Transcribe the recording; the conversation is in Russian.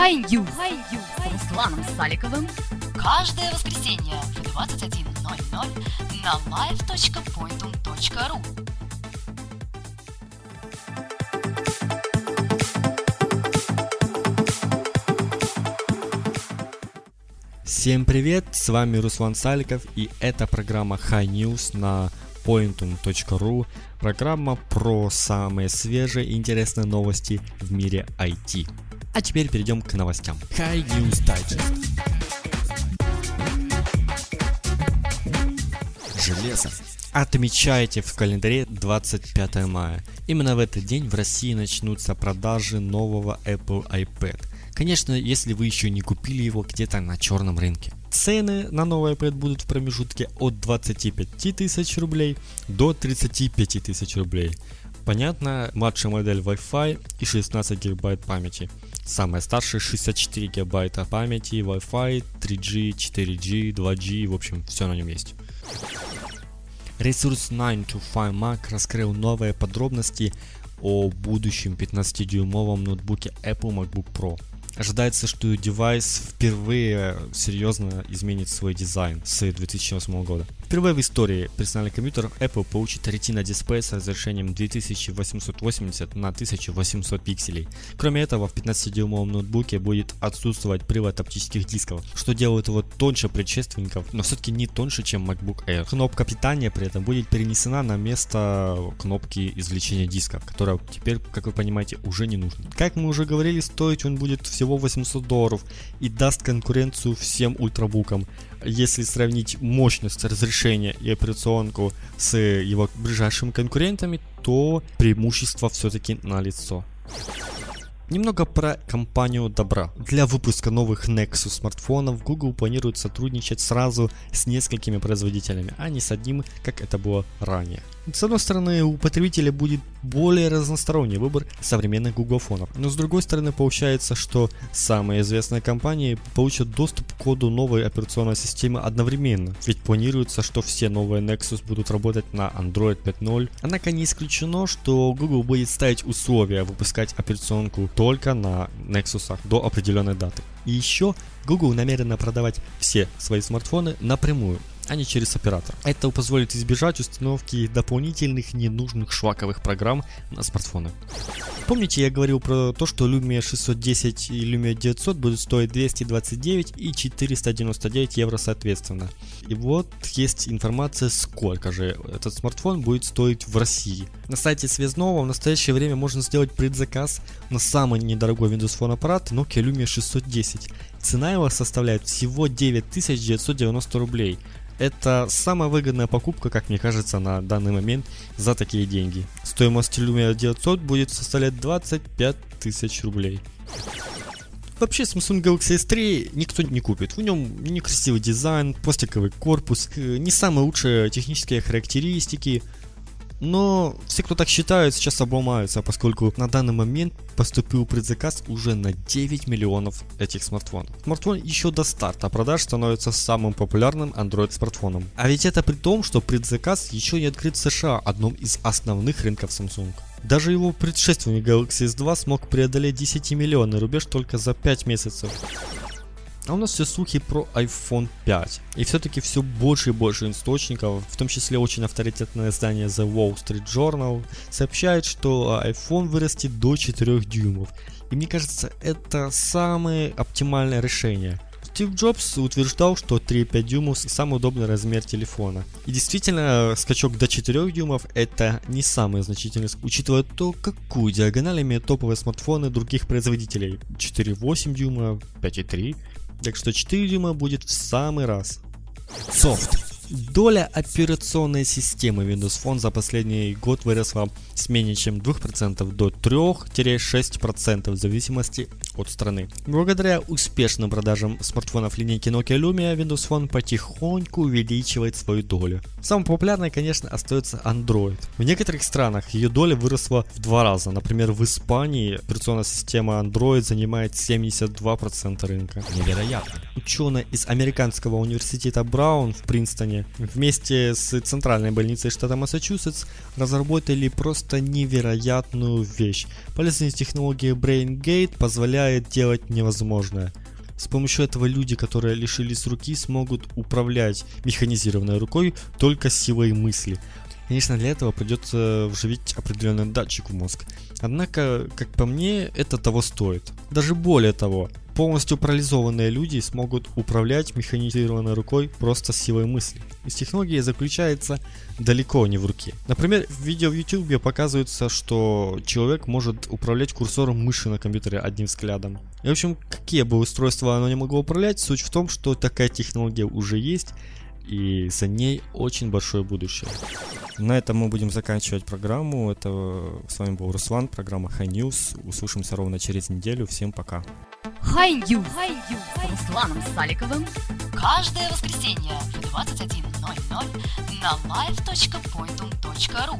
High News с Русланом Саликовым каждое воскресенье в 21.00 на live.pointum.ru Всем привет, с вами Руслан Саликов и это программа High News на pointum.ru Программа про самые свежие и интересные новости в мире IT. А теперь перейдем к новостям. High News Digest. Железо. Отмечайте в календаре 25 мая. Именно в этот день в России начнутся продажи нового Apple iPad. Конечно, если вы еще не купили его где-то на черном рынке. Цены на новый iPad будут в промежутке от 25 тысяч рублей до 35 тысяч рублей. Понятно, младшая модель Wi-Fi и 16 гигабайт памяти. Самая старшая 64 гигабайта памяти, Wi-Fi, 3G, 4G, 2G, в общем, все на нем есть. Ресурс 9to5Mac раскрыл новые подробности о будущем 15-дюймовом ноутбуке Apple MacBook Pro. Ожидается, что девайс впервые серьезно изменит свой дизайн с 2008 года. Впервые в истории персональных компьютеров Apple получит Retina дисплей с разрешением 2880 на 1800 пикселей. Кроме этого, в 15-дюймовом ноутбуке будет отсутствовать привод оптических дисков, что делает его тоньше предшественников, но все-таки не тоньше, чем MacBook Air. Кнопка питания при этом будет перенесена на место кнопки извлечения дисков, которая теперь, как вы понимаете, уже не нужна. Как мы уже говорили, стоить он будет всего 800 долларов и даст конкуренцию всем ультрабукам если сравнить мощность разрешения и операционку с его ближайшими конкурентами, то преимущество все-таки налицо. Немного про компанию Добра. Для выпуска новых Nexus смартфонов Google планирует сотрудничать сразу с несколькими производителями, а не с одним, как это было ранее. С одной стороны, у потребителя будет более разносторонний выбор современных гуглофонов, но с другой стороны получается, что самые известные компании получат доступ к коду новой операционной системы одновременно, ведь планируется, что все новые Nexus будут работать на Android 5.0, однако не исключено, что Google будет ставить условия выпускать операционку только на Nexus до определенной даты. И еще Google намерена продавать все свои смартфоны напрямую, а не через оператор. Это позволит избежать установки дополнительных ненужных шваковых программ на смартфоны. Помните, я говорил про то, что Lumia 610 и Lumia 900 будут стоить 229 и 499 евро соответственно. И вот есть информация, сколько же этот смартфон будет стоить в России. На сайте Связного в настоящее время можно сделать предзаказ на самый недорогой Windows Phone аппарат Nokia Lumia 610. Цена его составляет всего 9990 рублей. Это самая выгодная покупка, как мне кажется, на данный момент за такие деньги. Стоимость Lumia 900 будет составлять 25 тысяч рублей. Вообще Samsung Galaxy S3 никто не купит. В нем некрасивый дизайн, пластиковый корпус, э, не самые лучшие технические характеристики, но все, кто так считают, сейчас обломаются, поскольку на данный момент поступил предзаказ уже на 9 миллионов этих смартфонов. Смартфон еще до старта продаж становится самым популярным Android смартфоном. А ведь это при том, что предзаказ еще не открыт в США, одном из основных рынков Samsung. Даже его предшественник Galaxy S2 смог преодолеть 10 миллионный рубеж только за 5 месяцев. А у нас все слухи про iPhone 5. И все-таки все больше и больше источников, в том числе очень авторитетное издание The Wall Street Journal, сообщает, что iPhone вырастет до 4 дюймов. И мне кажется, это самое оптимальное решение. Стив Джобс утверждал, что 3,5 дюймов самый удобный размер телефона. И действительно, скачок до 4 дюймов это не самый значительный, учитывая то, какую диагональ имеют топовые смартфоны других производителей. 4,8 дюйма, 5,3. Так что 4 дюйма будет в самый раз. Софт. Доля операционной системы Windows Phone за последний год выросла с менее чем 2% до 3-6% в зависимости от страны. Благодаря успешным продажам смартфонов линейки Nokia Lumia, Windows Phone потихоньку увеличивает свою долю. Самой популярной, конечно, остается Android. В некоторых странах ее доля выросла в два раза. Например, в Испании операционная система Android занимает 72% рынка. Невероятно. Ученые из американского университета Браун в Принстоне вместе с Центральной больницей штата Массачусетс разработали просто невероятную вещь. Полезная технология BrainGate позволяет позволяет делать невозможное. С помощью этого люди, которые лишились руки, смогут управлять механизированной рукой только силой мысли. Конечно, для этого придется вживить определенный датчик в мозг. Однако, как по мне, это того стоит. Даже более того, полностью парализованные люди смогут управлять механизированной рукой просто силой мысли. И технология заключается далеко не в руке. Например, в видео в YouTube показывается, что человек может управлять курсором мыши на компьютере одним взглядом. И в общем, какие бы устройства оно не могло управлять, суть в том, что такая технология уже есть, и за ней очень большое будущее. На этом мы будем заканчивать программу. Это с вами был Руслан, программа High News. Услышимся ровно через неделю. Всем пока. High News с Русланом Саликовым каждое воскресенье в 21.00 на live.pointum.ru